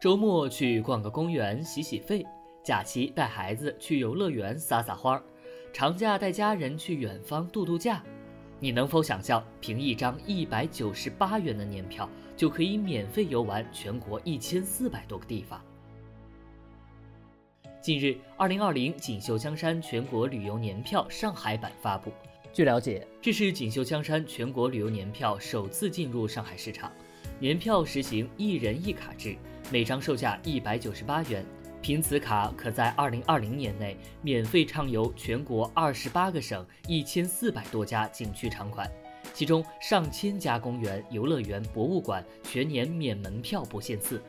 周末去逛个公园洗洗肺，假期带孩子去游乐园撒撒欢儿，长假带家人去远方度度假。你能否想象，凭一张一百九十八元的年票，就可以免费游玩全国一千四百多个地方？近日，二零二零锦绣江山全国旅游年票上海版发布。据了解，这是锦绣江山全国旅游年票首次进入上海市场。年票实行一人一卡制，每张售价一百九十八元。凭此卡，可在二零二零年内免费畅游全国二十八个省、一千四百多家景区场馆，其中上千家公园、游乐园、博物馆全年免门票不限次，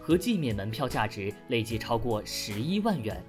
合计免门票价值累计超过十一万元。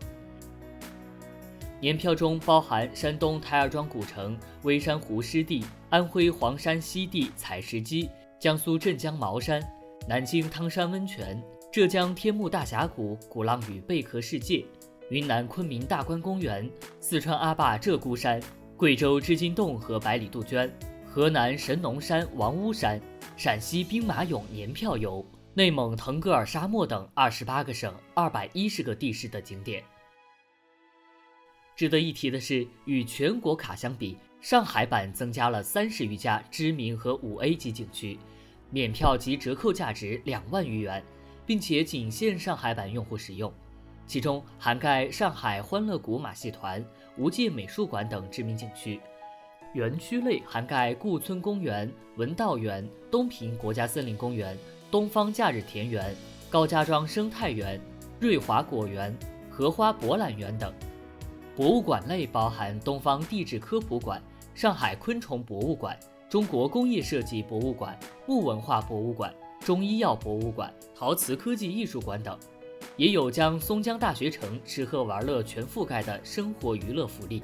年票中包含山东台儿庄古城、微山湖湿地、安徽黄山西地采石矶、江苏镇江茅山、南京汤山温泉、浙江天目大峡谷、鼓浪屿贝壳世界、云南昆明大观公园、四川阿坝鹧鸪山、贵州织金洞和百里杜鹃、河南神农山王屋山、陕西兵马俑年票游、内蒙腾格尔沙漠等二十八个省、二百一十个地市的景点。值得一提的是，与全国卡相比，上海版增加了三十余家知名和五 A 级景区，免票及折扣价值两万余元，并且仅限上海版用户使用。其中涵盖上海欢乐谷马戏团、无界美术馆等知名景区。园区类涵盖顾村公园、文道园、东平国家森林公园、东方假日田园、高家庄生态园、瑞华果园、荷花博览园等。博物馆类包含东方地质科普馆、上海昆虫博物馆、中国工业设计博物馆、木文化博物馆、中医药博物馆、陶瓷科技艺术馆等，也有将松江大学城吃喝玩乐全覆盖的生活娱乐福利。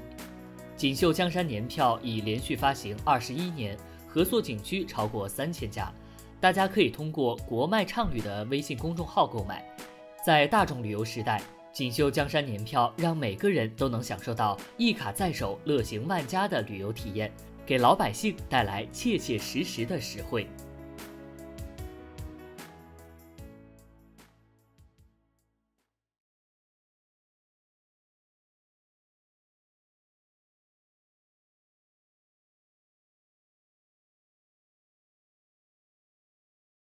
锦绣江山年票已连续发行二十一年，合作景区超过三千家，大家可以通过“国脉畅旅”的微信公众号购买。在大众旅游时代。锦绣江山年票让每个人都能享受到一卡在手、乐行万家的旅游体验，给老百姓带来切切实实的实惠。